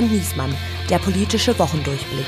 und Niesmann, der politische Wochendurchblick.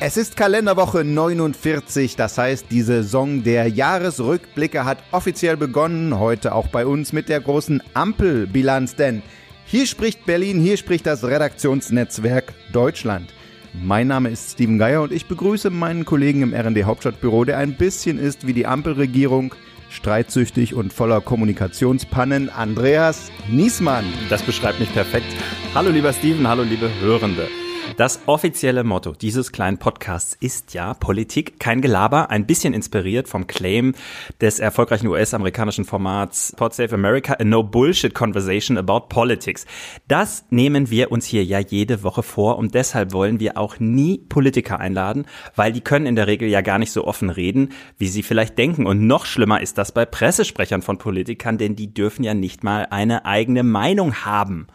Es ist Kalenderwoche 49, das heißt, die Saison der Jahresrückblicke hat offiziell begonnen. Heute auch bei uns mit der großen Ampelbilanz, denn hier spricht Berlin, hier spricht das Redaktionsnetzwerk Deutschland. Mein Name ist Steven Geier und ich begrüße meinen Kollegen im RD Hauptstadtbüro, der ein bisschen ist wie die Ampelregierung, streitsüchtig und voller Kommunikationspannen, Andreas Niesmann. Das beschreibt mich perfekt. Hallo lieber Steven, hallo liebe Hörende. Das offizielle Motto dieses kleinen Podcasts ist ja Politik, kein Gelaber, ein bisschen inspiriert vom Claim des erfolgreichen US-amerikanischen Formats Pod Save America, a No Bullshit Conversation about Politics. Das nehmen wir uns hier ja jede Woche vor und deshalb wollen wir auch nie Politiker einladen, weil die können in der Regel ja gar nicht so offen reden, wie sie vielleicht denken. Und noch schlimmer ist das bei Pressesprechern von Politikern, denn die dürfen ja nicht mal eine eigene Meinung haben.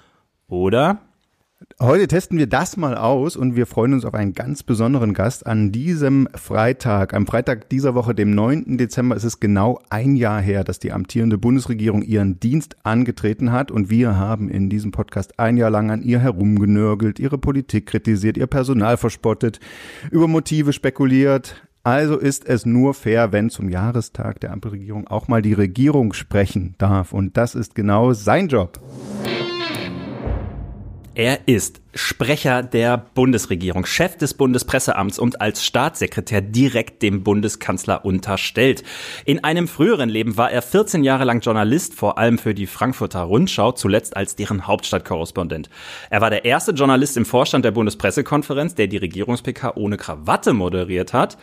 Oder? Heute testen wir das mal aus und wir freuen uns auf einen ganz besonderen Gast an diesem Freitag. Am Freitag dieser Woche, dem 9. Dezember, ist es genau ein Jahr her, dass die amtierende Bundesregierung ihren Dienst angetreten hat und wir haben in diesem Podcast ein Jahr lang an ihr herumgenörgelt, ihre Politik kritisiert, ihr Personal verspottet, über Motive spekuliert. Also ist es nur fair, wenn zum Jahrestag der Ampelregierung auch mal die Regierung sprechen darf. Und das ist genau sein Job. Er ist Sprecher der Bundesregierung, Chef des Bundespresseamts und als Staatssekretär direkt dem Bundeskanzler unterstellt. In einem früheren Leben war er 14 Jahre lang Journalist, vor allem für die Frankfurter Rundschau, zuletzt als deren Hauptstadtkorrespondent. Er war der erste Journalist im Vorstand der Bundespressekonferenz, der die Regierungs-PK ohne Krawatte moderiert hat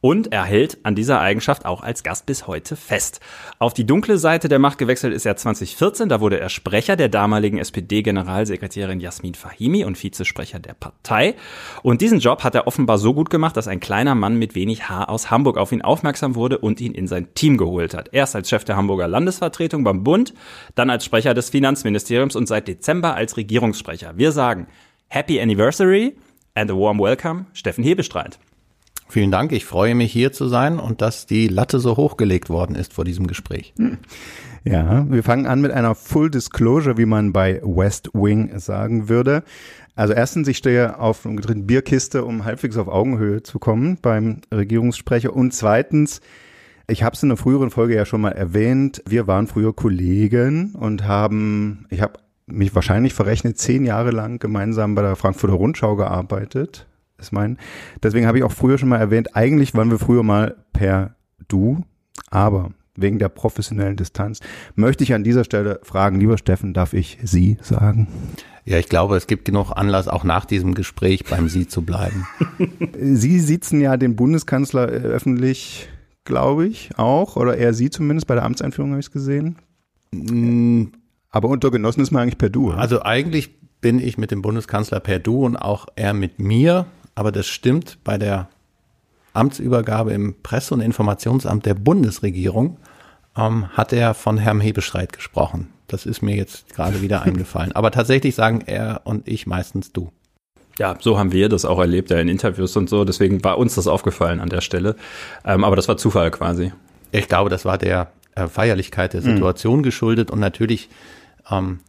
und er hält an dieser Eigenschaft auch als Gast bis heute fest. Auf die dunkle Seite der Macht gewechselt ist er 2014, da wurde er Sprecher der damaligen SPD-Generalsekretärin Jasmin Fahimi und Vizesprecher der Partei. Und diesen Job hat er offenbar so gut gemacht, dass ein kleiner Mann mit wenig Haar aus Hamburg auf ihn aufmerksam wurde und ihn in sein Team geholt hat. Erst als Chef der Hamburger Landesvertretung beim Bund, dann als Sprecher des Finanzministeriums und seit Dezember als Regierungssprecher. Wir sagen Happy Anniversary and a warm welcome, Steffen Hebestreit. Vielen Dank. Ich freue mich hier zu sein und dass die Latte so hochgelegt worden ist vor diesem Gespräch. Hm. Ja, wir fangen an mit einer Full Disclosure, wie man bei West Wing sagen würde. Also erstens, ich stehe auf einer gedrehten Bierkiste, um halbwegs auf Augenhöhe zu kommen beim Regierungssprecher. Und zweitens, ich habe es in einer früheren Folge ja schon mal erwähnt, wir waren früher Kollegen und haben, ich habe mich wahrscheinlich verrechnet, zehn Jahre lang gemeinsam bei der Frankfurter Rundschau gearbeitet ist mein. Deswegen habe ich auch früher schon mal erwähnt, eigentlich waren wir früher mal per Du, aber wegen der professionellen Distanz möchte ich an dieser Stelle fragen, lieber Steffen, darf ich Sie sagen? Ja, ich glaube, es gibt genug Anlass, auch nach diesem Gespräch beim Sie zu bleiben. Sie sitzen ja den Bundeskanzler äh, öffentlich, glaube ich, auch, oder eher Sie zumindest, bei der Amtseinführung habe ich es gesehen. Mm. Aber unter Genossen ist man eigentlich per Du. Oder? Also eigentlich bin ich mit dem Bundeskanzler per Du und auch er mit mir. Aber das stimmt bei der Amtsübergabe im Presse- und Informationsamt der Bundesregierung ähm, hat er von Herrn Hebestreit gesprochen. Das ist mir jetzt gerade wieder eingefallen. Aber tatsächlich sagen er und ich meistens du. Ja, so haben wir das auch erlebt, ja, in Interviews und so. Deswegen war uns das aufgefallen an der Stelle. Ähm, aber das war Zufall quasi. Ich glaube, das war der äh, Feierlichkeit der Situation mhm. geschuldet und natürlich ähm,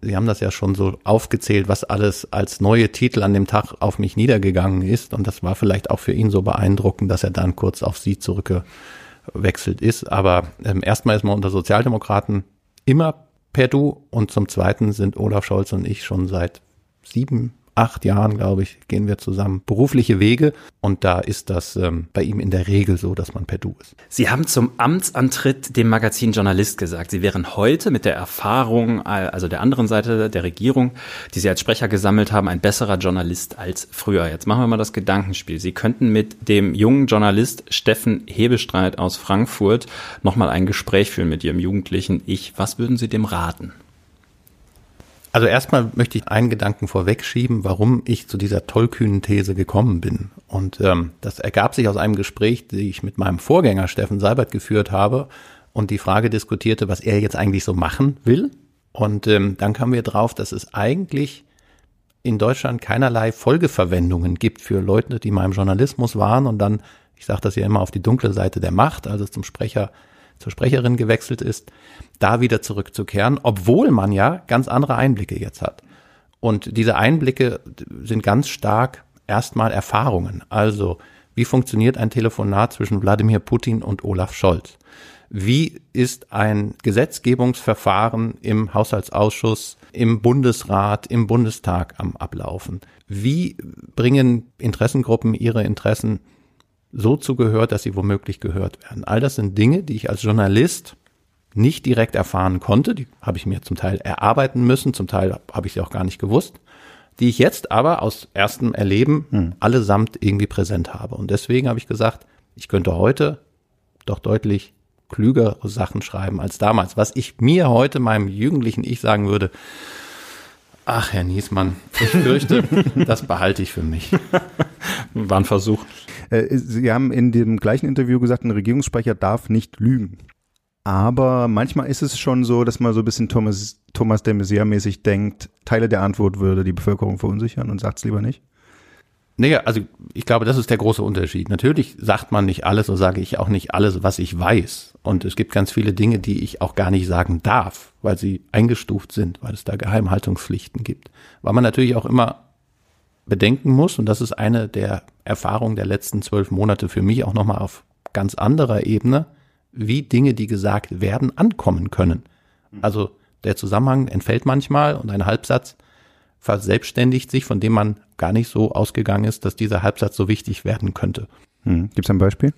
Sie haben das ja schon so aufgezählt, was alles als neue Titel an dem Tag auf mich niedergegangen ist. Und das war vielleicht auch für ihn so beeindruckend, dass er dann kurz auf Sie zurückgewechselt ist. Aber ähm, erstmal ist man unter Sozialdemokraten immer per Du und zum Zweiten sind Olaf Scholz und ich schon seit sieben acht Jahren, glaube ich, gehen wir zusammen berufliche Wege und da ist das ähm, bei ihm in der Regel so, dass man per Du ist. Sie haben zum Amtsantritt dem Magazin Journalist gesagt, Sie wären heute mit der Erfahrung, also der anderen Seite der Regierung, die Sie als Sprecher gesammelt haben, ein besserer Journalist als früher. Jetzt machen wir mal das Gedankenspiel. Sie könnten mit dem jungen Journalist Steffen Hebestreit aus Frankfurt nochmal ein Gespräch führen mit Ihrem jugendlichen Ich. Was würden Sie dem raten? Also erstmal möchte ich einen Gedanken vorwegschieben, warum ich zu dieser tollkühnen These gekommen bin. Und ähm, das ergab sich aus einem Gespräch, das ich mit meinem Vorgänger Steffen Seibert geführt habe und die Frage diskutierte, was er jetzt eigentlich so machen will. Und ähm, dann kamen wir drauf, dass es eigentlich in Deutschland keinerlei Folgeverwendungen gibt für Leute, die mal im Journalismus waren und dann, ich sage das ja immer, auf die dunkle Seite der Macht, also zum Sprecher zur Sprecherin gewechselt ist, da wieder zurückzukehren, obwohl man ja ganz andere Einblicke jetzt hat. Und diese Einblicke sind ganz stark erstmal Erfahrungen. Also, wie funktioniert ein Telefonat zwischen Wladimir Putin und Olaf Scholz? Wie ist ein Gesetzgebungsverfahren im Haushaltsausschuss, im Bundesrat, im Bundestag am Ablaufen? Wie bringen Interessengruppen ihre Interessen so zu Gehör, dass sie womöglich gehört werden? All das sind Dinge, die ich als Journalist nicht direkt erfahren konnte. Die habe ich mir zum Teil erarbeiten müssen, zum Teil habe ich sie auch gar nicht gewusst, die ich jetzt aber aus erstem Erleben hm. allesamt irgendwie präsent habe. Und deswegen habe ich gesagt, ich könnte heute doch deutlich klügere Sachen schreiben als damals. Was ich mir heute meinem jugendlichen Ich sagen würde, ach Herr Niesmann, ich fürchte, das behalte ich für mich. War ein Versuch. Äh, sie haben in dem gleichen Interview gesagt, ein Regierungssprecher darf nicht lügen. Aber manchmal ist es schon so, dass man so ein bisschen Thomas, Thomas de Maizière-mäßig denkt, Teile der Antwort würde die Bevölkerung verunsichern und sagt es lieber nicht. Naja, also ich glaube, das ist der große Unterschied. Natürlich sagt man nicht alles, so sage ich auch nicht alles, was ich weiß. Und es gibt ganz viele Dinge, die ich auch gar nicht sagen darf, weil sie eingestuft sind, weil es da Geheimhaltungspflichten gibt. Weil man natürlich auch immer bedenken muss, und das ist eine der Erfahrungen der letzten zwölf Monate für mich auch nochmal auf ganz anderer Ebene, wie Dinge, die gesagt werden, ankommen können. Also der Zusammenhang entfällt manchmal und ein Halbsatz verselbstständigt sich, von dem man gar nicht so ausgegangen ist, dass dieser Halbsatz so wichtig werden könnte. Hm. Gibt es ein Beispiel?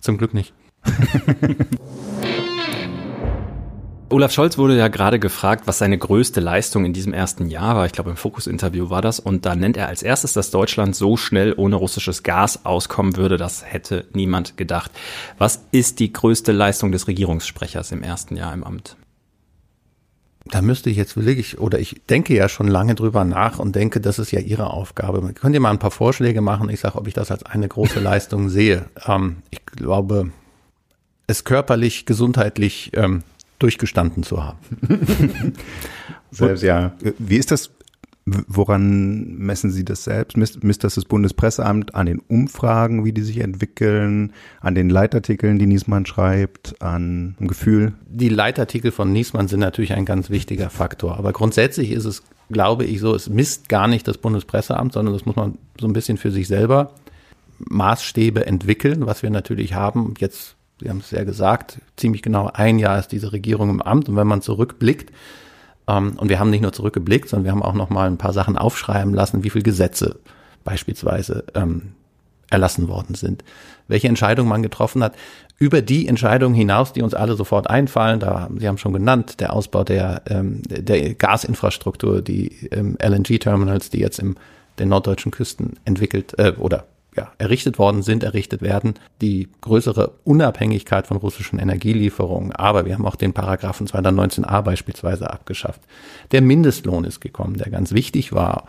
Zum Glück nicht. Olaf Scholz wurde ja gerade gefragt, was seine größte Leistung in diesem ersten Jahr war. Ich glaube, im Fokus-Interview war das. Und da nennt er als erstes, dass Deutschland so schnell ohne russisches Gas auskommen würde. Das hätte niemand gedacht. Was ist die größte Leistung des Regierungssprechers im ersten Jahr im Amt? Da müsste ich jetzt wirklich, oder ich denke ja schon lange drüber nach und denke, das ist ja Ihre Aufgabe. Könnt ihr mal ein paar Vorschläge machen? Ich sage, ob ich das als eine große Leistung sehe. Ähm, ich glaube, es körperlich, gesundheitlich ähm, durchgestanden zu haben. Selbst, ja. Wie ist das? Woran messen Sie das selbst? Misst, misst das das Bundespresseamt an den Umfragen, wie die sich entwickeln, an den Leitartikeln, die Niesmann schreibt, an dem Gefühl? Die Leitartikel von Niesmann sind natürlich ein ganz wichtiger Faktor. Aber grundsätzlich ist es, glaube ich, so, es misst gar nicht das Bundespresseamt, sondern das muss man so ein bisschen für sich selber Maßstäbe entwickeln, was wir natürlich haben. Jetzt Sie haben es ja gesagt, ziemlich genau ein Jahr ist diese Regierung im Amt. Und wenn man zurückblickt, ähm, und wir haben nicht nur zurückgeblickt, sondern wir haben auch noch mal ein paar Sachen aufschreiben lassen, wie viele Gesetze beispielsweise ähm, erlassen worden sind, welche Entscheidungen man getroffen hat. Über die Entscheidungen hinaus, die uns alle sofort einfallen, da Sie haben schon genannt, der Ausbau der, ähm, der Gasinfrastruktur, die ähm, LNG-Terminals, die jetzt im den norddeutschen Küsten entwickelt äh, oder ja, errichtet worden sind, errichtet werden, die größere Unabhängigkeit von russischen Energielieferungen. Aber wir haben auch den Paragraphen 219a beispielsweise abgeschafft. Der Mindestlohn ist gekommen, der ganz wichtig war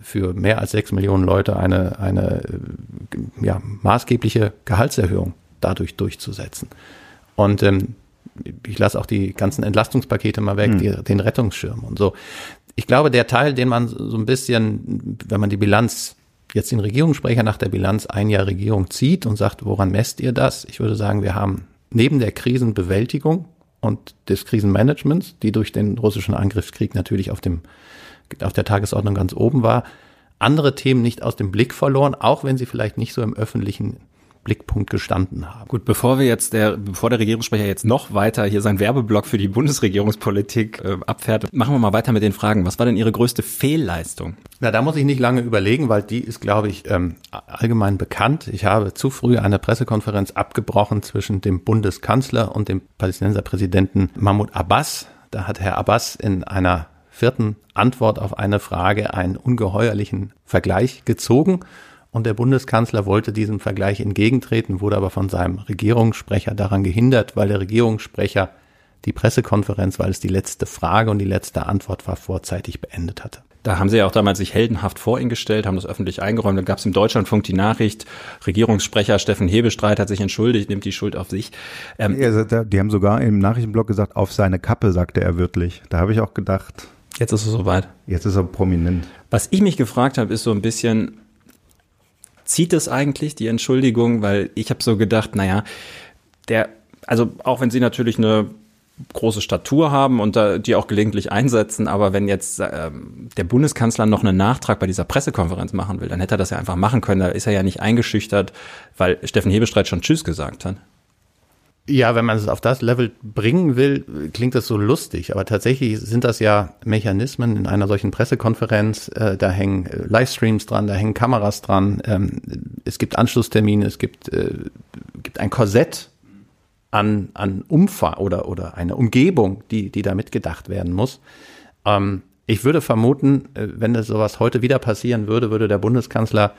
für mehr als sechs Millionen Leute eine, eine ja, maßgebliche Gehaltserhöhung dadurch durchzusetzen. Und ähm, ich lasse auch die ganzen Entlastungspakete mal weg, hm. die, den Rettungsschirm und so. Ich glaube, der Teil, den man so ein bisschen, wenn man die Bilanz jetzt den Regierungssprecher nach der Bilanz ein Jahr Regierung zieht und sagt, woran messt ihr das? Ich würde sagen, wir haben neben der Krisenbewältigung und des Krisenmanagements, die durch den russischen Angriffskrieg natürlich auf dem, auf der Tagesordnung ganz oben war, andere Themen nicht aus dem Blick verloren, auch wenn sie vielleicht nicht so im öffentlichen Blickpunkt gestanden haben. Gut, bevor wir jetzt der, bevor der Regierungssprecher jetzt noch weiter hier seinen Werbeblock für die Bundesregierungspolitik äh, abfährt, machen wir mal weiter mit den Fragen. Was war denn Ihre größte Fehlleistung? Na, da muss ich nicht lange überlegen, weil die ist, glaube ich, ähm, allgemein bekannt. Ich habe zu früh eine Pressekonferenz abgebrochen zwischen dem Bundeskanzler und dem Palästinenserpräsidenten Mahmoud Abbas. Da hat Herr Abbas in einer vierten Antwort auf eine Frage einen ungeheuerlichen Vergleich gezogen und der Bundeskanzler wollte diesem Vergleich entgegentreten, wurde aber von seinem Regierungssprecher daran gehindert, weil der Regierungssprecher die Pressekonferenz, weil es die letzte Frage und die letzte Antwort war, vorzeitig beendet hatte. Da haben sie ja auch damals sich heldenhaft vor ihn gestellt, haben das öffentlich eingeräumt. Dann gab es im Deutschlandfunk die Nachricht, Regierungssprecher Steffen Hebestreit hat sich entschuldigt, nimmt die Schuld auf sich. Ähm, ja, die haben sogar im Nachrichtenblock gesagt, auf seine Kappe, sagte er wörtlich. Da habe ich auch gedacht. Jetzt ist es soweit. Jetzt ist er prominent. Was ich mich gefragt habe, ist so ein bisschen, zieht es eigentlich, die Entschuldigung? Weil ich habe so gedacht, naja, der also auch wenn sie natürlich eine große Statur haben und da, die auch gelegentlich einsetzen. Aber wenn jetzt ähm, der Bundeskanzler noch einen Nachtrag bei dieser Pressekonferenz machen will, dann hätte er das ja einfach machen können. Da ist er ja nicht eingeschüchtert, weil Steffen Hebestreit schon Tschüss gesagt hat. Ja, wenn man es auf das Level bringen will, klingt das so lustig. Aber tatsächlich sind das ja Mechanismen in einer solchen Pressekonferenz. Äh, da hängen äh, Livestreams dran, da hängen Kameras dran. Ähm, es gibt Anschlusstermine, es gibt, äh, gibt ein Korsett an, an Umfang oder, oder eine Umgebung, die, die da mitgedacht werden muss. Ähm, ich würde vermuten, äh, wenn das sowas heute wieder passieren würde, würde der Bundeskanzler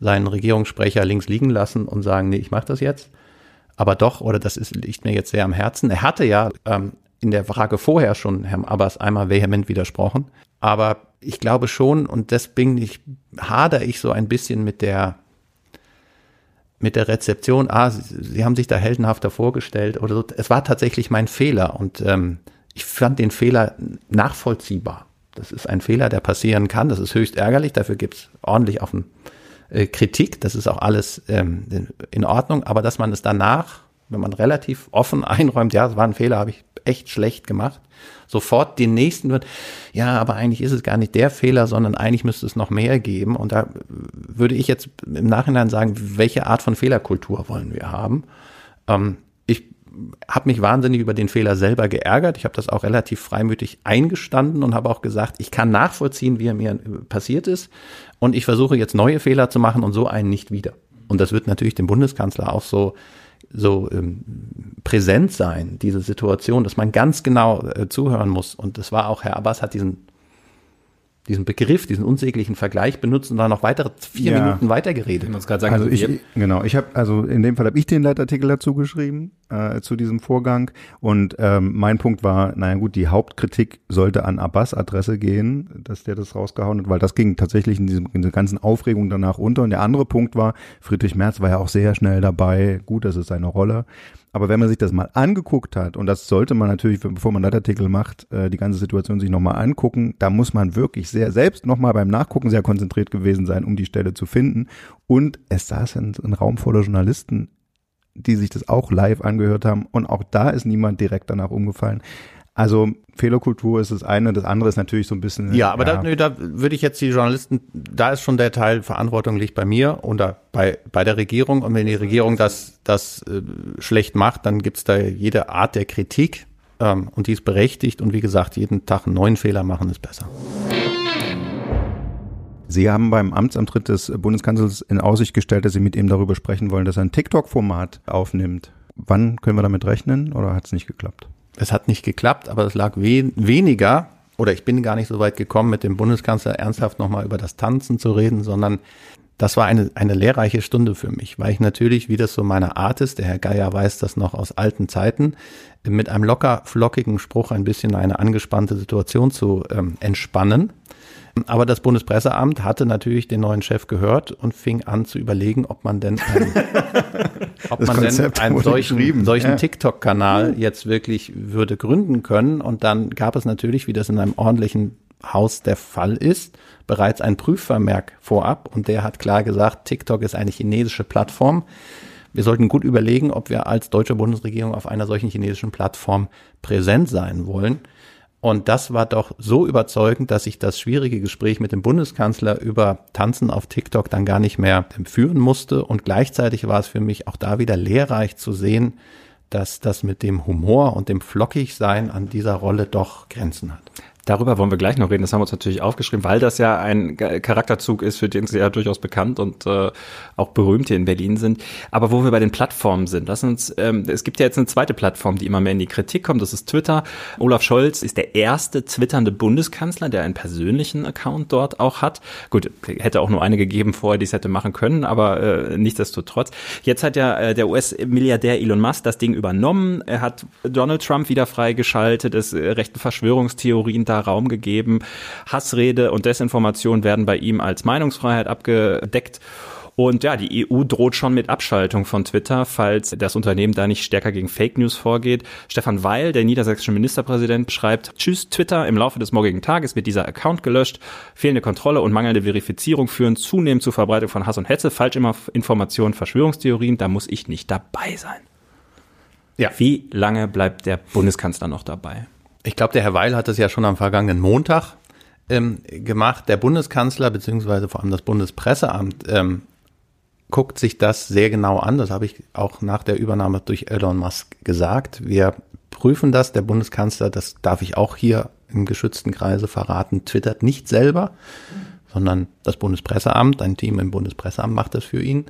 seinen Regierungssprecher links liegen lassen und sagen, nee, ich mache das jetzt. Aber doch, oder das ist, liegt mir jetzt sehr am Herzen. Er hatte ja ähm, in der Frage vorher schon Herrn Abbas einmal vehement widersprochen. Aber ich glaube schon, und deswegen ich, hader ich so ein bisschen mit der mit der Rezeption, ah, sie, sie haben sich da heldenhafter vorgestellt oder so. Es war tatsächlich mein Fehler und ähm, ich fand den Fehler nachvollziehbar. Das ist ein Fehler, der passieren kann. Das ist höchst ärgerlich. Dafür gibt's ordentlich auf den, äh, Kritik. Das ist auch alles ähm, in Ordnung. Aber dass man es danach, wenn man relativ offen einräumt, ja, es war ein Fehler, habe ich echt schlecht gemacht, sofort den nächsten wird, ja, aber eigentlich ist es gar nicht der Fehler, sondern eigentlich müsste es noch mehr geben. Und da würde ich jetzt im Nachhinein sagen, welche Art von Fehlerkultur wollen wir haben? Ähm, ich habe mich wahnsinnig über den Fehler selber geärgert. Ich habe das auch relativ freimütig eingestanden und habe auch gesagt, ich kann nachvollziehen, wie er mir passiert ist. Und ich versuche jetzt neue Fehler zu machen und so einen nicht wieder. Und das wird natürlich dem Bundeskanzler auch so so ähm, präsent sein, diese Situation, dass man ganz genau äh, zuhören muss. Und das war auch, Herr Abbas hat diesen diesen Begriff, diesen unsäglichen Vergleich benutzt und dann noch weitere vier ja. Minuten weitergeredet. Ich muss gerade sagen, also ich, genau, ich habe also in dem Fall habe ich den Leitartikel dazu geschrieben äh, zu diesem Vorgang und ähm, mein Punkt war, naja gut, die Hauptkritik sollte an Abbas Adresse gehen, dass der das rausgehauen hat, weil das ging tatsächlich in, diesem, in dieser ganzen Aufregung danach unter. Und der andere Punkt war, Friedrich Merz war ja auch sehr schnell dabei. Gut, das ist seine Rolle. Aber wenn man sich das mal angeguckt hat, und das sollte man natürlich, bevor man Leitartikel macht, äh, die ganze Situation sich nochmal angucken, da muss man wirklich sehr selbst nochmal beim Nachgucken sehr konzentriert gewesen sein, um die Stelle zu finden. Und es saß ein, Raum voller Journalisten, die sich das auch live angehört haben. Und auch da ist niemand direkt danach umgefallen. Also Fehlerkultur ist das eine, das andere ist natürlich so ein bisschen. Ja, aber ja. Da, nö, da würde ich jetzt die Journalisten, da ist schon der Teil Verantwortung liegt bei mir oder bei, bei der Regierung. Und wenn die Regierung das, das äh, schlecht macht, dann gibt's da jede Art der Kritik ähm, und die ist berechtigt. Und wie gesagt, jeden Tag einen neuen Fehler machen ist besser. Sie haben beim Amtsantritt des Bundeskanzlers in Aussicht gestellt, dass Sie mit ihm darüber sprechen wollen, dass er ein TikTok-Format aufnimmt. Wann können wir damit rechnen oder hat es nicht geklappt? Es hat nicht geklappt, aber es lag we weniger, oder ich bin gar nicht so weit gekommen, mit dem Bundeskanzler ernsthaft nochmal über das Tanzen zu reden, sondern das war eine, eine lehrreiche Stunde für mich, weil ich natürlich, wie das so meine Art ist, der Herr Geier weiß das noch aus alten Zeiten, mit einem locker flockigen Spruch ein bisschen eine angespannte Situation zu ähm, entspannen. Aber das Bundespresseamt hatte natürlich den neuen Chef gehört und fing an zu überlegen, ob man denn, ein, ob man denn einen solchen, solchen ja. TikTok-Kanal jetzt wirklich würde gründen können. Und dann gab es natürlich, wie das in einem ordentlichen Haus der Fall ist, bereits ein Prüfvermerk vorab. Und der hat klar gesagt, TikTok ist eine chinesische Plattform. Wir sollten gut überlegen, ob wir als deutsche Bundesregierung auf einer solchen chinesischen Plattform präsent sein wollen. Und das war doch so überzeugend, dass ich das schwierige Gespräch mit dem Bundeskanzler über Tanzen auf TikTok dann gar nicht mehr führen musste. Und gleichzeitig war es für mich auch da wieder lehrreich zu sehen, dass das mit dem Humor und dem Flockigsein an dieser Rolle doch Grenzen hat. Darüber wollen wir gleich noch reden. Das haben wir uns natürlich aufgeschrieben, weil das ja ein Charakterzug ist, für den Sie ja durchaus bekannt und äh, auch berühmt hier in Berlin sind. Aber wo wir bei den Plattformen sind, lass uns, ähm, es gibt ja jetzt eine zweite Plattform, die immer mehr in die Kritik kommt. Das ist Twitter. Olaf Scholz ist der erste twitternde Bundeskanzler, der einen persönlichen Account dort auch hat. Gut, hätte auch nur eine gegeben vorher, die es hätte machen können, aber äh, nichtsdestotrotz. Jetzt hat ja äh, der US-Milliardär Elon Musk das Ding übernommen. Er hat Donald Trump wieder freigeschaltet, es äh, rechten Verschwörungstheorien da Raum gegeben. Hassrede und Desinformation werden bei ihm als Meinungsfreiheit abgedeckt. Und ja, die EU droht schon mit Abschaltung von Twitter, falls das Unternehmen da nicht stärker gegen Fake News vorgeht. Stefan Weil, der niedersächsische Ministerpräsident, schreibt, Tschüss Twitter, im Laufe des morgigen Tages wird dieser Account gelöscht. Fehlende Kontrolle und mangelnde Verifizierung führen zunehmend zur Verbreitung von Hass und Hetze, Falschinformationen, Verschwörungstheorien. Da muss ich nicht dabei sein. Ja. Wie lange bleibt der Bundeskanzler noch dabei? Ich glaube, der Herr Weil hat das ja schon am vergangenen Montag ähm, gemacht. Der Bundeskanzler beziehungsweise vor allem das Bundespresseamt ähm, guckt sich das sehr genau an. Das habe ich auch nach der Übernahme durch Elon Musk gesagt. Wir prüfen das. Der Bundeskanzler, das darf ich auch hier im geschützten Kreise verraten, twittert nicht selber, sondern das Bundespresseamt, ein Team im Bundespresseamt macht das für ihn.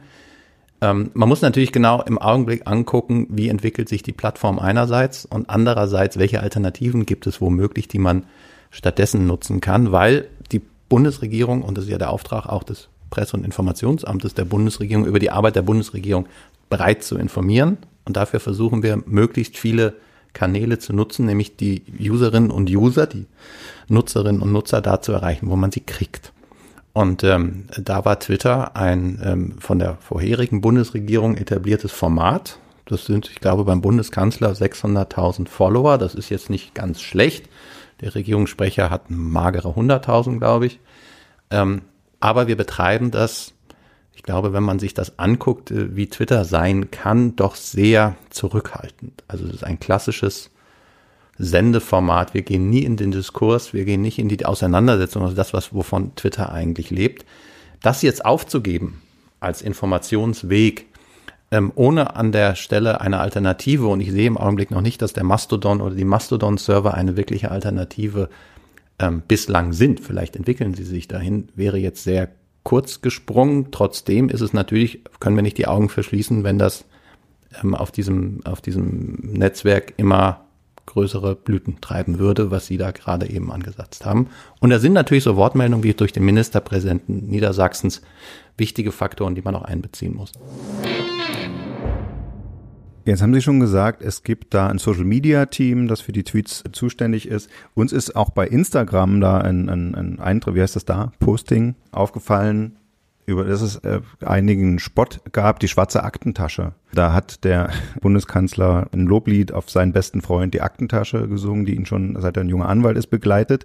Ähm, man muss natürlich genau im Augenblick angucken, wie entwickelt sich die Plattform einerseits und andererseits, welche Alternativen gibt es womöglich, die man stattdessen nutzen kann, weil die Bundesregierung, und das ist ja der Auftrag auch des Presse- und Informationsamtes der Bundesregierung, über die Arbeit der Bundesregierung bereit zu informieren. Und dafür versuchen wir, möglichst viele Kanäle zu nutzen, nämlich die Userinnen und User, die Nutzerinnen und Nutzer da zu erreichen, wo man sie kriegt. Und ähm, da war Twitter ein ähm, von der vorherigen Bundesregierung etabliertes Format. Das sind, ich glaube, beim Bundeskanzler 600.000 Follower. Das ist jetzt nicht ganz schlecht. Der Regierungssprecher hat magere 100.000, glaube ich. Ähm, aber wir betreiben das, ich glaube, wenn man sich das anguckt, äh, wie Twitter sein kann, doch sehr zurückhaltend. Also es ist ein klassisches Sendeformat. Wir gehen nie in den Diskurs, wir gehen nicht in die Auseinandersetzung, also das, was, wovon Twitter eigentlich lebt. Das jetzt aufzugeben als Informationsweg, ähm, ohne an der Stelle eine Alternative, und ich sehe im Augenblick noch nicht, dass der Mastodon oder die Mastodon-Server eine wirkliche Alternative ähm, bislang sind. Vielleicht entwickeln sie sich dahin, wäre jetzt sehr kurz gesprungen. Trotzdem ist es natürlich, können wir nicht die Augen verschließen, wenn das ähm, auf diesem, auf diesem Netzwerk immer größere Blüten treiben würde, was Sie da gerade eben angesetzt haben. Und da sind natürlich so Wortmeldungen wie durch den Ministerpräsidenten Niedersachsens wichtige Faktoren, die man auch einbeziehen muss. Jetzt haben Sie schon gesagt, es gibt da ein Social Media Team, das für die Tweets zuständig ist. Uns ist auch bei Instagram da ein, ein, ein Eintrag, wie heißt das da? Posting aufgefallen, über das es äh, einigen Spott gab, die schwarze Aktentasche. Da hat der Bundeskanzler ein Loblied auf seinen besten Freund, die Aktentasche, gesungen, die ihn schon seit er ein junger Anwalt ist begleitet.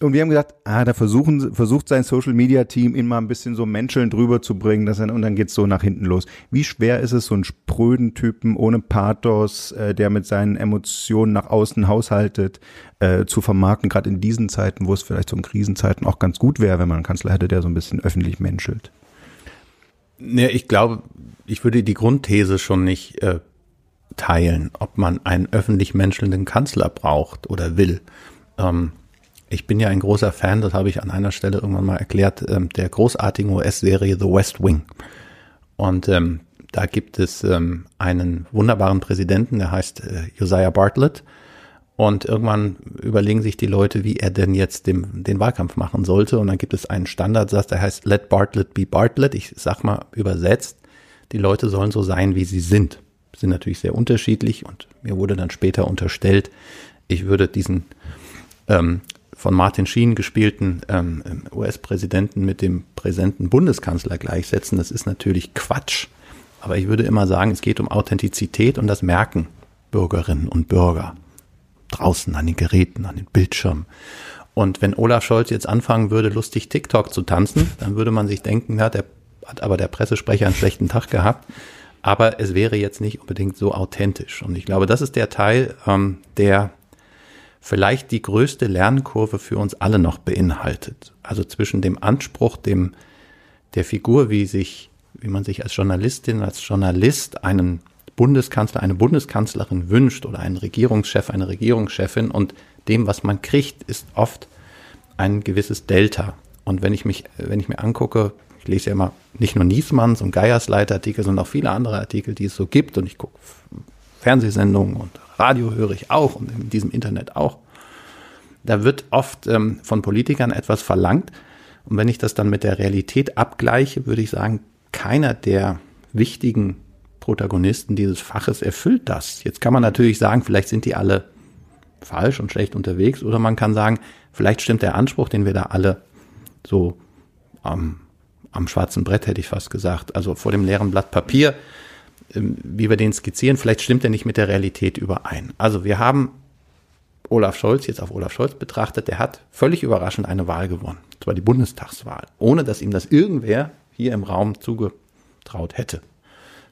Und wir haben gesagt, ah, da versuchen, versucht sein Social Media Team ihn mal ein bisschen so menscheln drüber zu bringen, dass er, und dann geht's so nach hinten los. Wie schwer ist es, so einen spröden Typen ohne Pathos, äh, der mit seinen Emotionen nach außen haushaltet, äh, zu vermarkten, gerade in diesen Zeiten, wo es vielleicht so in Krisenzeiten auch ganz gut wäre, wenn man einen Kanzler hätte, der so ein bisschen öffentlich menschelt? Ja, ich glaube, ich würde die Grundthese schon nicht äh, teilen, ob man einen öffentlich menschelnden Kanzler braucht oder will. Ähm, ich bin ja ein großer Fan, das habe ich an einer Stelle irgendwann mal erklärt, ähm, der großartigen US-Serie The West Wing. Und ähm, da gibt es ähm, einen wunderbaren Präsidenten, der heißt äh, Josiah Bartlett. Und irgendwann überlegen sich die Leute, wie er denn jetzt dem, den Wahlkampf machen sollte. Und dann gibt es einen Standardsatz, der heißt Let Bartlett be Bartlett. Ich sag mal übersetzt, die Leute sollen so sein, wie sie sind. Sind natürlich sehr unterschiedlich und mir wurde dann später unterstellt, ich würde diesen ähm, von Martin Sheen gespielten ähm, US-Präsidenten mit dem präsenten Bundeskanzler gleichsetzen. Das ist natürlich Quatsch. Aber ich würde immer sagen, es geht um Authentizität und das merken Bürgerinnen und Bürger draußen an den Geräten, an den Bildschirmen. Und wenn Olaf Scholz jetzt anfangen würde, lustig TikTok zu tanzen, dann würde man sich denken, ja, der hat aber der Pressesprecher einen schlechten Tag gehabt. Aber es wäre jetzt nicht unbedingt so authentisch. Und ich glaube, das ist der Teil, ähm, der vielleicht die größte Lernkurve für uns alle noch beinhaltet. Also zwischen dem Anspruch, dem, der Figur, wie sich, wie man sich als Journalistin, als Journalist einen Bundeskanzler, eine Bundeskanzlerin wünscht oder einen Regierungschef, eine Regierungschefin und dem, was man kriegt, ist oft ein gewisses Delta. Und wenn ich mich, wenn ich mir angucke, ich lese ja immer nicht nur Niesmanns und Geiersleiter-Artikel, sondern auch viele andere Artikel, die es so gibt und ich gucke Fernsehsendungen und Radio höre ich auch und in diesem Internet auch. Da wird oft ähm, von Politikern etwas verlangt. Und wenn ich das dann mit der Realität abgleiche, würde ich sagen, keiner der wichtigen Protagonisten dieses Faches erfüllt das. Jetzt kann man natürlich sagen, vielleicht sind die alle falsch und schlecht unterwegs, oder man kann sagen, vielleicht stimmt der Anspruch, den wir da alle so am, am schwarzen Brett, hätte ich fast gesagt, also vor dem leeren Blatt Papier wie wir den skizzieren, vielleicht stimmt er nicht mit der Realität überein. Also wir haben Olaf Scholz jetzt auf Olaf Scholz betrachtet, der hat völlig überraschend eine Wahl gewonnen. Und zwar die Bundestagswahl, ohne dass ihm das irgendwer hier im Raum zugetraut hätte.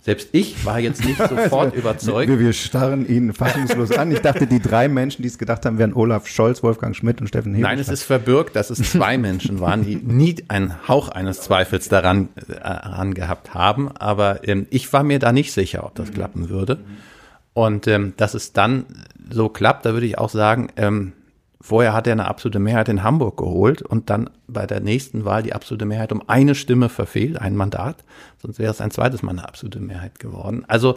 Selbst ich war jetzt nicht sofort überzeugt. Wir, wir starren ihn fassungslos an. Ich dachte, die drei Menschen, die es gedacht haben, wären Olaf Scholz, Wolfgang Schmidt und Steffen Hebel. Nein, es ist verbürgt, dass es zwei Menschen waren, die nie einen Hauch eines Zweifels daran, äh, gehabt haben. Aber ähm, ich war mir da nicht sicher, ob das klappen würde. Und ähm, dass es dann so klappt, da würde ich auch sagen, ähm, Vorher hat er eine absolute Mehrheit in Hamburg geholt und dann bei der nächsten Wahl die absolute Mehrheit um eine Stimme verfehlt, ein Mandat. Sonst wäre es ein zweites Mal eine absolute Mehrheit geworden. Also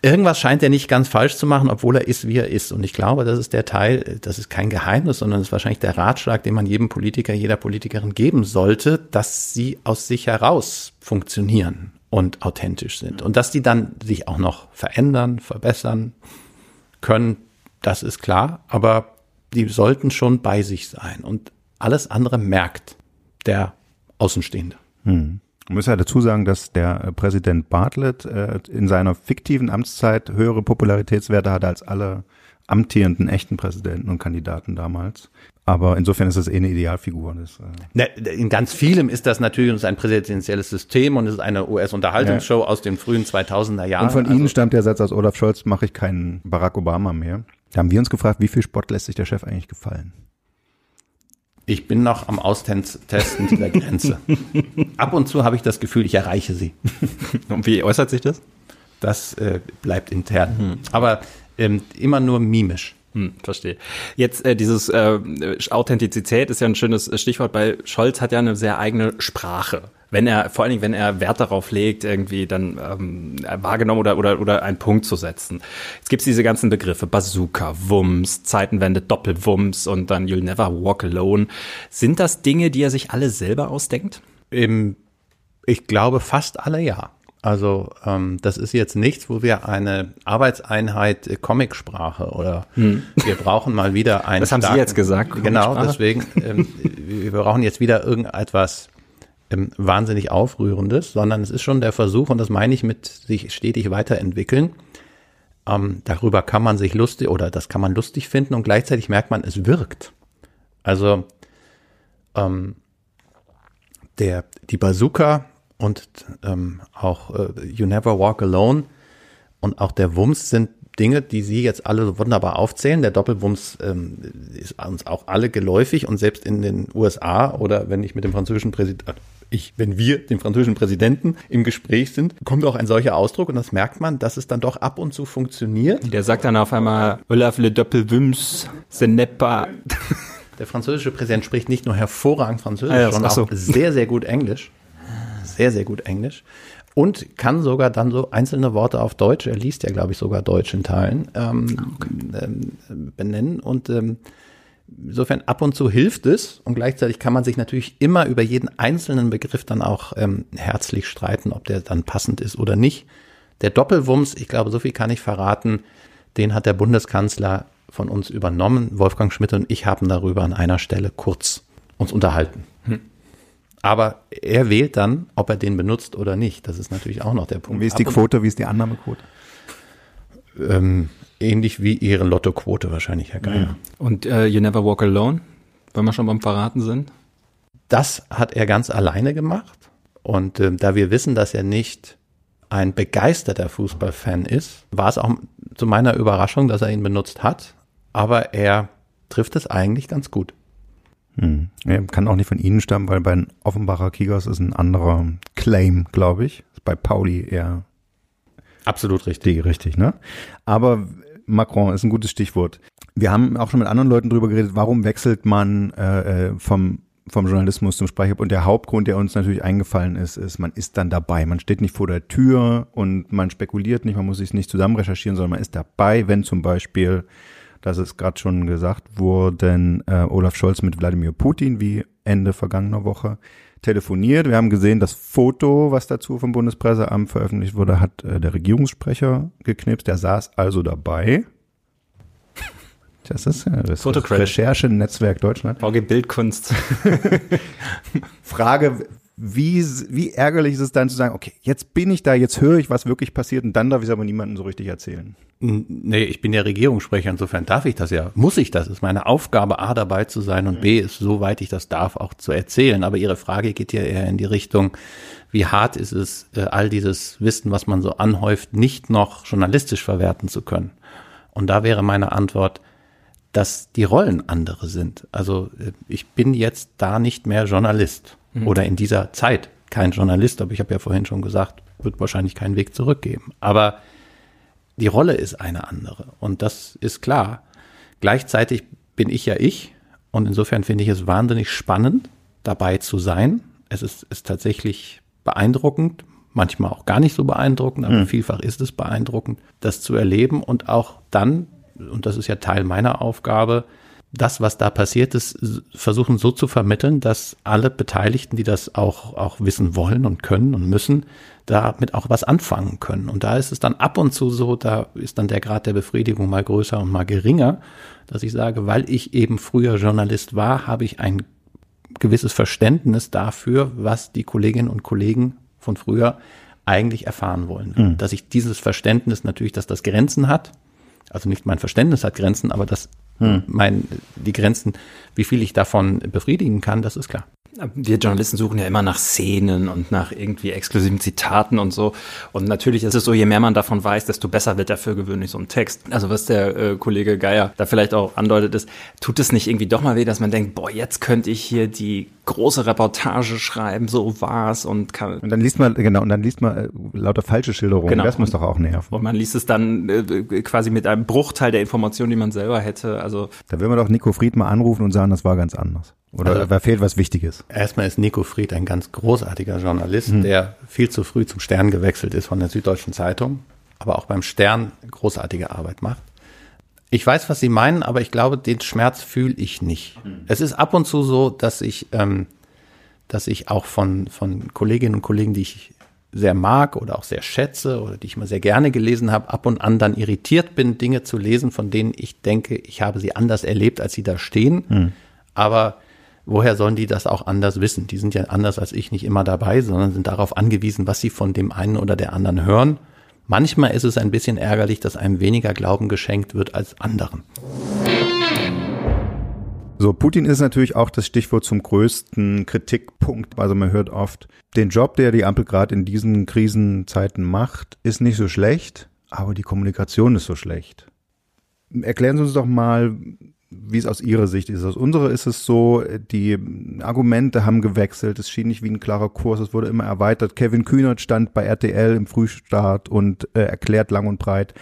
irgendwas scheint er nicht ganz falsch zu machen, obwohl er ist, wie er ist. Und ich glaube, das ist der Teil, das ist kein Geheimnis, sondern das ist wahrscheinlich der Ratschlag, den man jedem Politiker, jeder Politikerin geben sollte, dass sie aus sich heraus funktionieren und authentisch sind. Und dass die dann sich auch noch verändern, verbessern können, das ist klar. Aber die sollten schon bei sich sein. Und alles andere merkt der Außenstehende. Hm. Ich muss ja dazu sagen, dass der äh, Präsident Bartlett äh, in seiner fiktiven Amtszeit höhere Popularitätswerte hatte als alle amtierenden echten Präsidenten und Kandidaten damals. Aber insofern ist es eh eine Idealfigur. Das, äh In ganz vielem ist das natürlich ein präsidentielles System und es ist eine US-Unterhaltungsshow ja. aus den frühen 2000er Jahren. Und von also Ihnen stammt der Satz aus Olaf Scholz, mache ich keinen Barack Obama mehr. Da haben wir uns gefragt, wie viel Sport lässt sich der Chef eigentlich gefallen? Ich bin noch am Austesten der Grenze. Ab und zu habe ich das Gefühl, ich erreiche sie. Und wie äußert sich das? Das äh, bleibt intern. Hm. Aber ähm, immer nur mimisch. Hm, verstehe. Jetzt äh, dieses äh, Authentizität ist ja ein schönes Stichwort. Bei Scholz hat ja eine sehr eigene Sprache wenn er, vor allen Dingen, wenn er Wert darauf legt, irgendwie dann ähm, wahrgenommen oder, oder, oder einen Punkt zu setzen. Jetzt gibt's diese ganzen Begriffe, Bazooka, Wumms, Zeitenwende, Doppelwumms und dann You'll Never Walk Alone. Sind das Dinge, die er sich alle selber ausdenkt? Im, ich glaube fast alle ja. Also ähm, das ist jetzt nichts, wo wir eine Arbeitseinheit äh, Comicsprache oder hm. wir brauchen mal wieder ein. Das haben Sie jetzt gesagt. Genau, deswegen ähm, wir brauchen jetzt wieder irgendetwas ähm, wahnsinnig Aufrührendes, sondern es ist schon der Versuch, und das meine ich mit sich stetig weiterentwickeln. Ähm, darüber kann man sich lustig oder das kann man lustig finden und gleichzeitig merkt man, es wirkt. Also ähm, der, die Bazooka und ähm, auch äh, You Never Walk Alone und auch der Wumms sind Dinge, die Sie jetzt alle so wunderbar aufzählen. Der Doppelwumms ähm, ist uns auch alle geläufig und selbst in den USA oder wenn ich mit dem französischen Präsidenten, ich, wenn wir dem französischen Präsidenten im Gespräch sind, kommt auch ein solcher Ausdruck und das merkt man, dass es dann doch ab und zu funktioniert. Der sagt dann auf einmal, Olaf le Doppelwumms, ce n'est pas. Der französische Präsident spricht nicht nur hervorragend Französisch, ah ja, sondern auch sehr, sehr gut Englisch. Sehr, sehr gut Englisch und kann sogar dann so einzelne Worte auf Deutsch, er liest ja, glaube ich, sogar Deutsch in Teilen, ähm, okay. ähm, benennen. Und ähm, insofern ab und zu hilft es und gleichzeitig kann man sich natürlich immer über jeden einzelnen Begriff dann auch ähm, herzlich streiten, ob der dann passend ist oder nicht. Der Doppelwumms, ich glaube, so viel kann ich verraten, den hat der Bundeskanzler von uns übernommen. Wolfgang Schmidt und ich haben darüber an einer Stelle kurz uns unterhalten. Hm. Aber er wählt dann, ob er den benutzt oder nicht. Das ist natürlich auch noch der Punkt. Und wie ist die Quote, wie ist die Annahmequote? Ähm, ähnlich wie Ihre Lottoquote wahrscheinlich, Herr Geier. Und uh, You Never Walk Alone, wenn wir schon beim Verraten sind? Das hat er ganz alleine gemacht. Und äh, da wir wissen, dass er nicht ein begeisterter Fußballfan ist, war es auch zu meiner Überraschung, dass er ihn benutzt hat. Aber er trifft es eigentlich ganz gut. Hm. Ja, kann auch nicht von Ihnen stammen, weil bei den Offenbacher Kickers ist ein anderer Claim, glaube ich. Ist bei Pauli eher absolut richtig. Richtig, ne? Aber Macron ist ein gutes Stichwort. Wir haben auch schon mit anderen Leuten drüber geredet, warum wechselt man äh, äh vom vom Journalismus zum Sprecher und der Hauptgrund, der uns natürlich eingefallen ist, ist, man ist dann dabei. Man steht nicht vor der Tür und man spekuliert nicht, man muss sich nicht zusammen recherchieren, sondern man ist dabei, wenn zum Beispiel das ist gerade schon gesagt worden, äh, Olaf Scholz mit Wladimir Putin, wie Ende vergangener Woche telefoniert. Wir haben gesehen, das Foto, was dazu vom Bundespresseamt veröffentlicht wurde, hat äh, der Regierungssprecher geknipst. Der saß also dabei. Das ist ja das Recherche Netzwerk Deutschland. VG Bildkunst. Frage, wie, wie ärgerlich ist es dann zu sagen, okay, jetzt bin ich da, jetzt höre ich, was wirklich passiert und dann darf ich es aber niemandem so richtig erzählen. Nee, ich bin der Regierungssprecher, insofern darf ich das ja, muss ich das, ist meine Aufgabe, A dabei zu sein und B ist, soweit ich das darf, auch zu erzählen. Aber Ihre Frage geht ja eher in die Richtung, wie hart ist es, äh, all dieses Wissen, was man so anhäuft, nicht noch journalistisch verwerten zu können. Und da wäre meine Antwort, dass die Rollen andere sind. Also äh, ich bin jetzt da nicht mehr Journalist mhm. oder in dieser Zeit kein Journalist, aber ich habe ja vorhin schon gesagt, wird wahrscheinlich keinen Weg zurückgeben. Aber die Rolle ist eine andere und das ist klar. Gleichzeitig bin ich ja ich und insofern finde ich es wahnsinnig spannend, dabei zu sein. Es ist, ist tatsächlich beeindruckend, manchmal auch gar nicht so beeindruckend, aber mhm. vielfach ist es beeindruckend, das zu erleben und auch dann, und das ist ja Teil meiner Aufgabe, das, was da passiert ist, versuchen so zu vermitteln, dass alle Beteiligten, die das auch, auch wissen wollen und können und müssen, damit auch was anfangen können. Und da ist es dann ab und zu so, da ist dann der Grad der Befriedigung mal größer und mal geringer, dass ich sage, weil ich eben früher Journalist war, habe ich ein gewisses Verständnis dafür, was die Kolleginnen und Kollegen von früher eigentlich erfahren wollen. Mhm. Dass ich dieses Verständnis natürlich, dass das Grenzen hat, also nicht mein Verständnis hat Grenzen, aber dass hm. mein, die Grenzen, wie viel ich davon befriedigen kann, das ist klar. Wir Journalisten suchen ja immer nach Szenen und nach irgendwie exklusiven Zitaten und so. Und natürlich ist es so, je mehr man davon weiß, desto besser wird dafür gewöhnlich so ein Text. Also was der äh, Kollege Geier da vielleicht auch andeutet ist, tut es nicht irgendwie doch mal weh, dass man denkt, boah, jetzt könnte ich hier die große Reportage schreiben, so war's und kann. Und dann liest man, genau, und dann liest man äh, lauter falsche Schilderungen. Genau. Das muss doch auch nerven. Und man liest es dann äh, quasi mit einem Bruchteil der Informationen, die man selber hätte. Also. Da will man doch Nico Fried mal anrufen und sagen, das war ganz anders. Oder also, da fehlt was Wichtiges. Erstmal ist Nico Fried ein ganz großartiger Journalist, hm. der viel zu früh zum Stern gewechselt ist von der Süddeutschen Zeitung, aber auch beim Stern großartige Arbeit macht. Ich weiß, was Sie meinen, aber ich glaube, den Schmerz fühle ich nicht. Mhm. Es ist ab und zu so, dass ich, ähm, dass ich auch von, von Kolleginnen und Kollegen, die ich sehr mag oder auch sehr schätze oder die ich mal sehr gerne gelesen habe, ab und an dann irritiert bin, Dinge zu lesen, von denen ich denke, ich habe sie anders erlebt, als sie da stehen. Mhm. Aber woher sollen die das auch anders wissen? Die sind ja anders als ich nicht immer dabei, sondern sind darauf angewiesen, was sie von dem einen oder der anderen hören. Manchmal ist es ein bisschen ärgerlich, dass einem weniger Glauben geschenkt wird als anderen. So, Putin ist natürlich auch das Stichwort zum größten Kritikpunkt. Also man hört oft, den Job, der die Ampel gerade in diesen Krisenzeiten macht, ist nicht so schlecht, aber die Kommunikation ist so schlecht. Erklären Sie uns doch mal, wie es aus Ihrer Sicht ist. Aus unserer ist es so, die Argumente haben gewechselt, es schien nicht wie ein klarer Kurs, es wurde immer erweitert. Kevin Kühnert stand bei RTL im Frühstart und äh, erklärt lang und breit,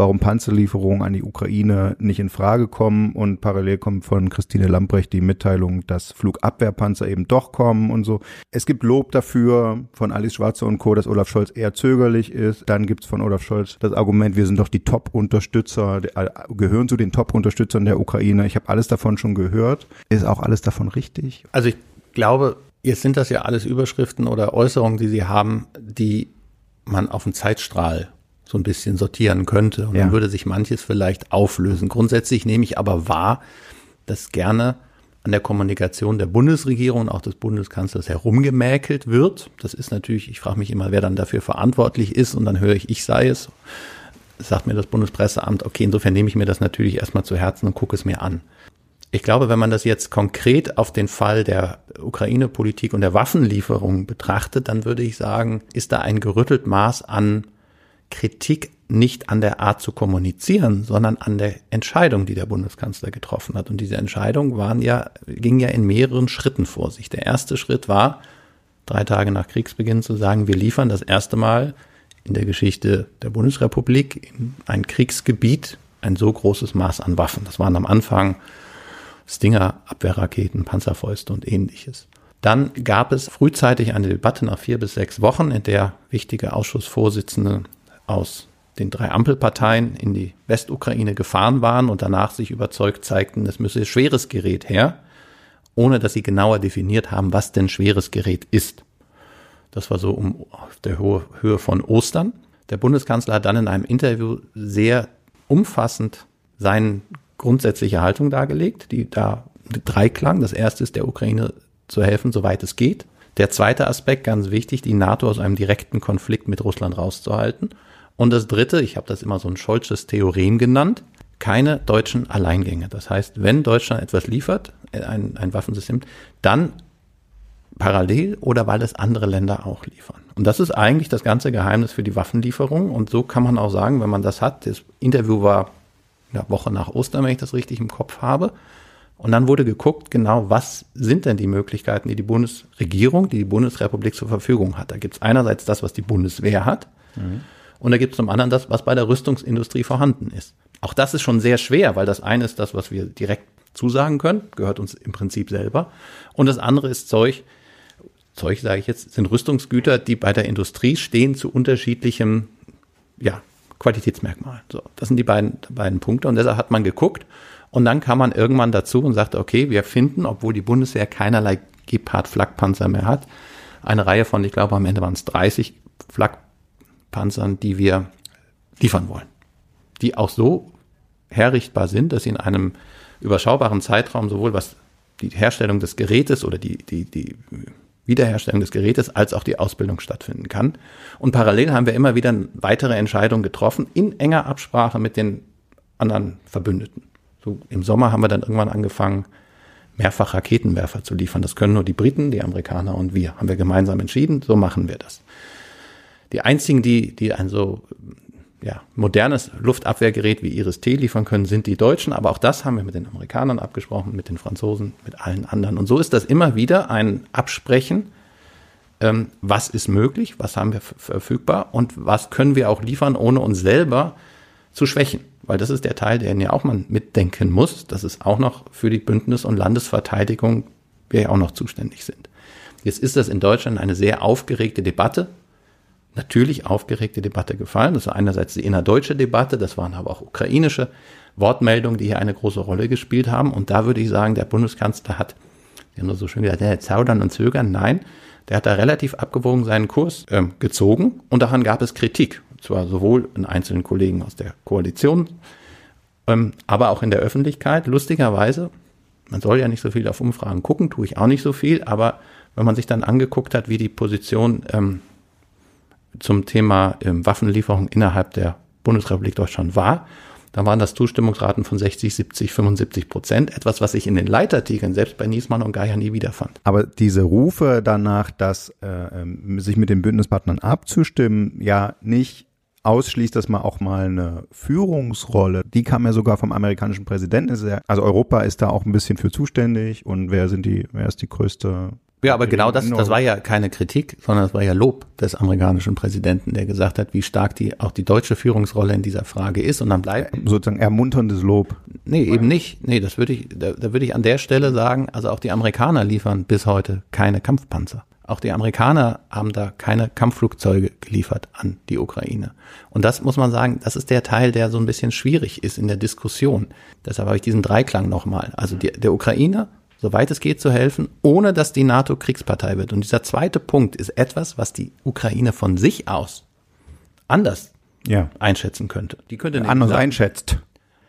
warum Panzerlieferungen an die Ukraine nicht in Frage kommen und parallel kommt von Christine Lambrecht die Mitteilung, dass Flugabwehrpanzer eben doch kommen und so. Es gibt Lob dafür von Alice Schwarzer und Co., dass Olaf Scholz eher zögerlich ist. Dann gibt's von Olaf Scholz das Argument, wir sind doch die Top-Unterstützer, äh, gehören zu den Top-Unterstützern der Ukraine. Ich habe alles davon schon gehört. Ist auch alles davon richtig? Also ich glaube, jetzt sind das ja alles Überschriften oder Äußerungen, die Sie haben, die man auf dem Zeitstrahl so ein bisschen sortieren könnte. Und ja. dann würde sich manches vielleicht auflösen. Grundsätzlich nehme ich aber wahr, dass gerne an der Kommunikation der Bundesregierung und auch des Bundeskanzlers herumgemäkelt wird. Das ist natürlich, ich frage mich immer, wer dann dafür verantwortlich ist und dann höre ich, ich sei es. Sagt mir das Bundespresseamt, okay, insofern nehme ich mir das natürlich erstmal zu Herzen und gucke es mir an. Ich glaube, wenn man das jetzt konkret auf den Fall der Ukraine-Politik und der Waffenlieferung betrachtet, dann würde ich sagen, ist da ein gerüttelt Maß an Kritik nicht an der Art zu kommunizieren, sondern an der Entscheidung, die der Bundeskanzler getroffen hat. Und diese Entscheidung waren ja, ging ja in mehreren Schritten vor sich. Der erste Schritt war, drei Tage nach Kriegsbeginn zu sagen, wir liefern das erste Mal in der Geschichte der Bundesrepublik in ein Kriegsgebiet ein so großes Maß an Waffen. Das waren am Anfang Stinger, Abwehrraketen, Panzerfäuste und ähnliches. Dann gab es frühzeitig eine Debatte nach vier bis sechs Wochen, in der wichtige Ausschussvorsitzende aus den drei Ampelparteien in die Westukraine gefahren waren und danach sich überzeugt zeigten, es müsse schweres Gerät her, ohne dass sie genauer definiert haben, was denn schweres Gerät ist. Das war so um auf der Höhe von Ostern. Der Bundeskanzler hat dann in einem Interview sehr umfassend seine grundsätzliche Haltung dargelegt, die da drei klang. Das erste ist, der Ukraine zu helfen, soweit es geht. Der zweite Aspekt, ganz wichtig, die NATO aus einem direkten Konflikt mit Russland rauszuhalten. Und das dritte, ich habe das immer so ein Scholzes Theorem genannt, keine deutschen Alleingänge. Das heißt, wenn Deutschland etwas liefert, äh, ein, ein Waffensystem, dann parallel oder weil es andere Länder auch liefern. Und das ist eigentlich das ganze Geheimnis für die Waffenlieferung. Und so kann man auch sagen, wenn man das hat, das Interview war eine Woche nach Ostern, wenn ich das richtig im Kopf habe. Und dann wurde geguckt, genau, was sind denn die Möglichkeiten, die die Bundesregierung, die die Bundesrepublik zur Verfügung hat. Da gibt es einerseits das, was die Bundeswehr hat. Mhm. Und da gibt es zum anderen das, was bei der Rüstungsindustrie vorhanden ist. Auch das ist schon sehr schwer, weil das eine ist das, was wir direkt zusagen können, gehört uns im Prinzip selber. Und das andere ist Zeug, Zeug sage ich jetzt, sind Rüstungsgüter, die bei der Industrie stehen zu unterschiedlichem ja, Qualitätsmerkmal. So, das sind die beiden, beiden Punkte. Und deshalb hat man geguckt und dann kam man irgendwann dazu und sagte, okay, wir finden, obwohl die Bundeswehr keinerlei Gepard-Flakpanzer mehr hat, eine Reihe von, ich glaube, am Ende waren es 30 Flakpanzern, die wir liefern wollen. Die auch so herrichtbar sind, dass sie in einem überschaubaren Zeitraum sowohl was die Herstellung des Gerätes oder die, die, die Wiederherstellung des Gerätes als auch die Ausbildung stattfinden kann. Und parallel haben wir immer wieder weitere Entscheidungen getroffen in enger Absprache mit den anderen Verbündeten. So im Sommer haben wir dann irgendwann angefangen, mehrfach Raketenwerfer zu liefern. Das können nur die Briten, die Amerikaner und wir. Haben wir gemeinsam entschieden, so machen wir das. Die einzigen, die, die ein so ja, modernes Luftabwehrgerät wie Iris-T liefern können, sind die Deutschen. Aber auch das haben wir mit den Amerikanern abgesprochen, mit den Franzosen, mit allen anderen. Und so ist das immer wieder ein Absprechen. Ähm, was ist möglich? Was haben wir verfügbar? Und was können wir auch liefern, ohne uns selber zu schwächen? Weil das ist der Teil, den ja auch man mitdenken muss. Das ist auch noch für die Bündnis- und Landesverteidigung, wir ja auch noch zuständig sind. Jetzt ist das in Deutschland eine sehr aufgeregte Debatte natürlich aufgeregte Debatte gefallen. Das war einerseits die innerdeutsche Debatte, das waren aber auch ukrainische Wortmeldungen, die hier eine große Rolle gespielt haben. Und da würde ich sagen, der Bundeskanzler hat, ja nur so schön gesagt, der zaudern und zögern. Nein, der hat da relativ abgewogen seinen Kurs ähm, gezogen und daran gab es Kritik. Und zwar sowohl in einzelnen Kollegen aus der Koalition, ähm, aber auch in der Öffentlichkeit. Lustigerweise, man soll ja nicht so viel auf Umfragen gucken, tue ich auch nicht so viel, aber wenn man sich dann angeguckt hat, wie die Position ähm, zum Thema ähm, Waffenlieferung innerhalb der Bundesrepublik Deutschland war, dann waren das Zustimmungsraten von 60, 70, 75 Prozent. Etwas, was ich in den Leitartikeln selbst bei Niesmann und Geier nie wiederfand. Aber diese Rufe danach, dass äh, ähm, sich mit den Bündnispartnern abzustimmen, ja nicht ausschließt, dass man auch mal eine Führungsrolle, die kam ja sogar vom amerikanischen Präsidenten. Also Europa ist da auch ein bisschen für zuständig und wer sind die, wer ist die größte ja, aber genau das, das war ja keine Kritik, sondern das war ja Lob des amerikanischen Präsidenten, der gesagt hat, wie stark die auch die deutsche Führungsrolle in dieser Frage ist. Und dann bleibt sozusagen ermunterndes Lob. Nee, eben nicht. Nee, das würde ich, da, da würde ich an der Stelle sagen, also auch die Amerikaner liefern bis heute keine Kampfpanzer. Auch die Amerikaner haben da keine Kampfflugzeuge geliefert an die Ukraine. Und das muss man sagen, das ist der Teil, der so ein bisschen schwierig ist in der Diskussion. Deshalb habe ich diesen Dreiklang nochmal. Also die, der Ukraine soweit es geht, zu helfen, ohne dass die NATO Kriegspartei wird. Und dieser zweite Punkt ist etwas, was die Ukraine von sich aus anders ja. einschätzen könnte. Die könnte anders sagen, einschätzt.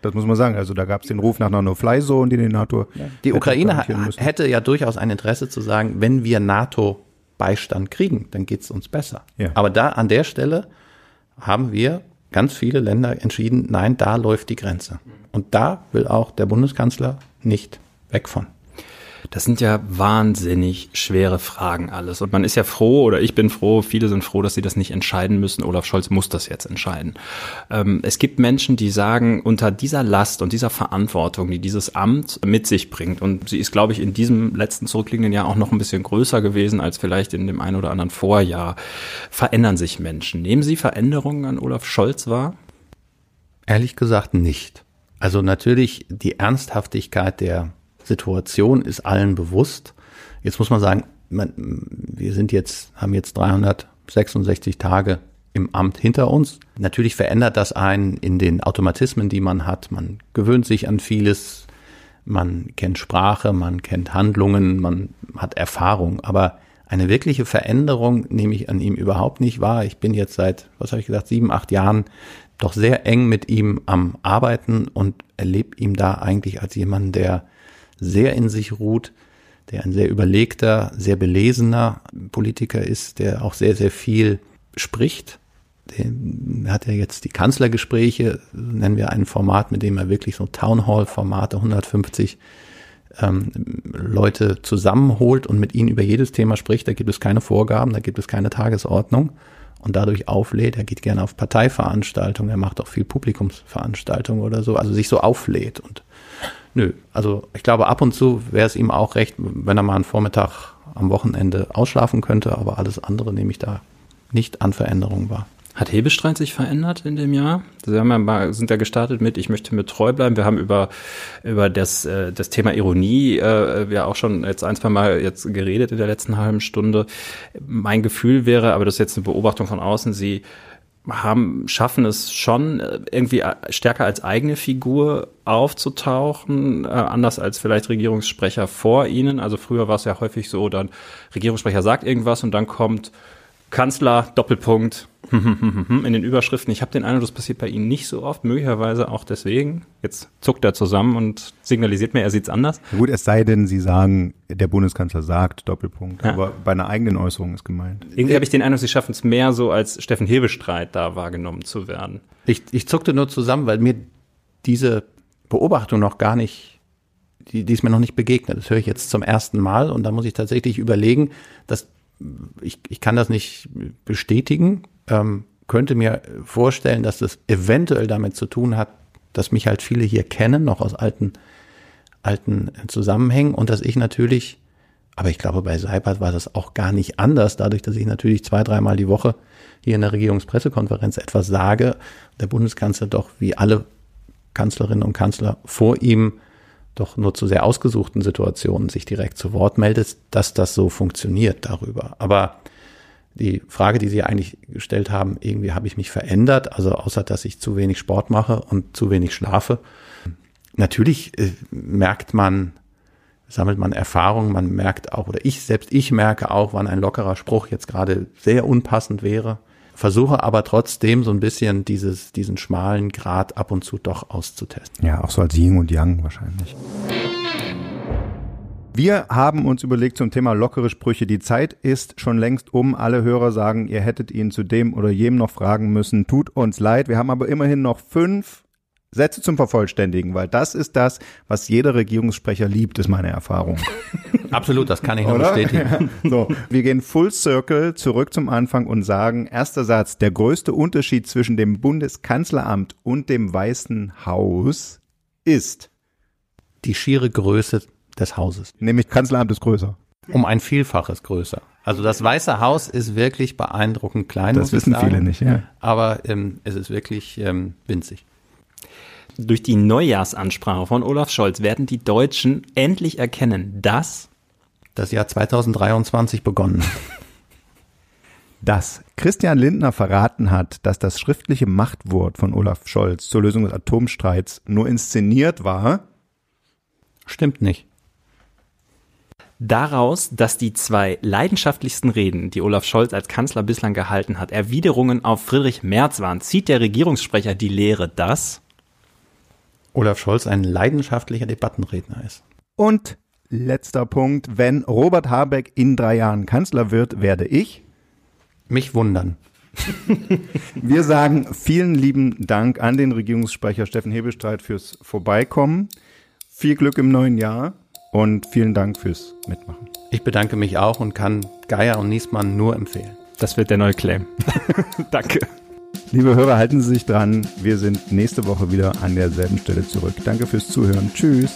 Das muss man sagen. Also da gab es den Ruf nach einer No-Fly-Zone, die die NATO. Ja. Die Ukraine hätte ja durchaus ein Interesse zu sagen, wenn wir NATO-Beistand kriegen, dann geht es uns besser. Ja. Aber da an der Stelle haben wir ganz viele Länder entschieden, nein, da läuft die Grenze. Und da will auch der Bundeskanzler nicht weg von. Das sind ja wahnsinnig schwere Fragen alles. Und man ist ja froh, oder ich bin froh, viele sind froh, dass sie das nicht entscheiden müssen. Olaf Scholz muss das jetzt entscheiden. Ähm, es gibt Menschen, die sagen, unter dieser Last und dieser Verantwortung, die dieses Amt mit sich bringt, und sie ist, glaube ich, in diesem letzten zurückliegenden Jahr auch noch ein bisschen größer gewesen als vielleicht in dem einen oder anderen Vorjahr, verändern sich Menschen. Nehmen Sie Veränderungen an Olaf Scholz wahr? Ehrlich gesagt nicht. Also natürlich die Ernsthaftigkeit der Situation ist allen bewusst. Jetzt muss man sagen, man, wir sind jetzt, haben jetzt 366 Tage im Amt hinter uns. Natürlich verändert das einen in den Automatismen, die man hat. Man gewöhnt sich an vieles. Man kennt Sprache, man kennt Handlungen, man hat Erfahrung. Aber eine wirkliche Veränderung nehme ich an ihm überhaupt nicht wahr. Ich bin jetzt seit, was habe ich gesagt, sieben, acht Jahren doch sehr eng mit ihm am Arbeiten und erlebe ihm da eigentlich als jemanden, der sehr in sich ruht, der ein sehr überlegter, sehr belesener Politiker ist, der auch sehr, sehr viel spricht. Der hat ja jetzt die Kanzlergespräche, nennen wir ein Format, mit dem er wirklich so Townhall-Formate, 150 ähm, Leute zusammenholt und mit ihnen über jedes Thema spricht. Da gibt es keine Vorgaben, da gibt es keine Tagesordnung und dadurch auflädt. Er geht gerne auf Parteiveranstaltungen, er macht auch viel Publikumsveranstaltungen oder so, also sich so auflädt und nö, also ich glaube ab und zu wäre es ihm auch recht, wenn er mal einen Vormittag am Wochenende ausschlafen könnte, aber alles andere nehme ich da nicht an Veränderungen wahr. Hat Hebestreit sich verändert in dem Jahr? Sie haben ja mal, sind ja gestartet mit, ich möchte mir treu bleiben. Wir haben über, über das, äh, das Thema Ironie äh, ja auch schon jetzt ein, zwei Mal jetzt geredet in der letzten halben Stunde. Mein Gefühl wäre, aber das ist jetzt eine Beobachtung von außen, Sie haben, schaffen es schon äh, irgendwie stärker als eigene Figur aufzutauchen, äh, anders als vielleicht Regierungssprecher vor Ihnen. Also früher war es ja häufig so, dann Regierungssprecher sagt irgendwas und dann kommt Kanzler, Doppelpunkt, in den Überschriften. Ich habe den Eindruck, das passiert bei Ihnen nicht so oft, möglicherweise auch deswegen. Jetzt zuckt er zusammen und signalisiert mir, er sieht's anders. Gut, es sei denn, Sie sagen, der Bundeskanzler sagt, Doppelpunkt. Ja. Aber bei einer eigenen Äußerung ist gemeint. Irgendwie habe ich den Eindruck, Sie schaffen es mehr so, als Steffen Hebestreit da wahrgenommen zu werden. Ich, ich zuckte nur zusammen, weil mir diese Beobachtung noch gar nicht die, die ist mir noch nicht begegnet. Das höre ich jetzt zum ersten Mal und da muss ich tatsächlich überlegen, dass ich, ich kann das nicht bestätigen, ähm, könnte mir vorstellen, dass das eventuell damit zu tun hat, dass mich halt viele hier kennen, noch aus alten, alten Zusammenhängen und dass ich natürlich, aber ich glaube, bei Seibert war das auch gar nicht anders, dadurch, dass ich natürlich zwei, dreimal die Woche hier in der Regierungspressekonferenz etwas sage, der Bundeskanzler doch wie alle Kanzlerinnen und Kanzler vor ihm doch nur zu sehr ausgesuchten Situationen sich direkt zu Wort meldet, dass das so funktioniert darüber. Aber die Frage, die Sie eigentlich gestellt haben, irgendwie habe ich mich verändert, also außer dass ich zu wenig Sport mache und zu wenig schlafe. Natürlich äh, merkt man, sammelt man Erfahrungen, man merkt auch, oder ich selbst, ich merke auch, wann ein lockerer Spruch jetzt gerade sehr unpassend wäre. Versuche aber trotzdem so ein bisschen dieses, diesen schmalen Grad ab und zu doch auszutesten. Ja, auch so als Yin und Yang wahrscheinlich. Wir haben uns überlegt zum Thema lockere Sprüche. Die Zeit ist schon längst um. Alle Hörer sagen, ihr hättet ihn zu dem oder jedem noch fragen müssen. Tut uns leid. Wir haben aber immerhin noch fünf Sätze zum Vervollständigen, weil das ist das, was jeder Regierungssprecher liebt, ist meine Erfahrung. Absolut, das kann ich nur bestätigen. Ja. So, wir gehen Full Circle zurück zum Anfang und sagen, erster Satz, der größte Unterschied zwischen dem Bundeskanzleramt und dem Weißen Haus ist die schiere Größe des Hauses. Nämlich Kanzleramt ist größer. Um ein Vielfaches größer. Also das Weiße Haus ist wirklich beeindruckend klein. Das wissen viele nicht, ja. Aber ähm, es ist wirklich ähm, winzig. Durch die Neujahrsansprache von Olaf Scholz werden die Deutschen endlich erkennen, dass das Jahr 2023 begonnen hat. Dass Christian Lindner verraten hat, dass das schriftliche Machtwort von Olaf Scholz zur Lösung des Atomstreits nur inszeniert war, stimmt nicht daraus, dass die zwei leidenschaftlichsten Reden, die Olaf Scholz als Kanzler bislang gehalten hat, Erwiderungen auf Friedrich Merz waren, zieht der Regierungssprecher die Lehre, dass Olaf Scholz ein leidenschaftlicher Debattenredner ist. Und letzter Punkt, wenn Robert Habeck in drei Jahren Kanzler wird, werde ich mich wundern. Wir sagen vielen lieben Dank an den Regierungssprecher Steffen Hebelstreit fürs Vorbeikommen. Viel Glück im neuen Jahr und vielen Dank fürs Mitmachen. Ich bedanke mich auch und kann Geier und Niesmann nur empfehlen. Das wird der neue Claim. Danke. Liebe Hörer, halten Sie sich dran. Wir sind nächste Woche wieder an derselben Stelle zurück. Danke fürs Zuhören. Tschüss.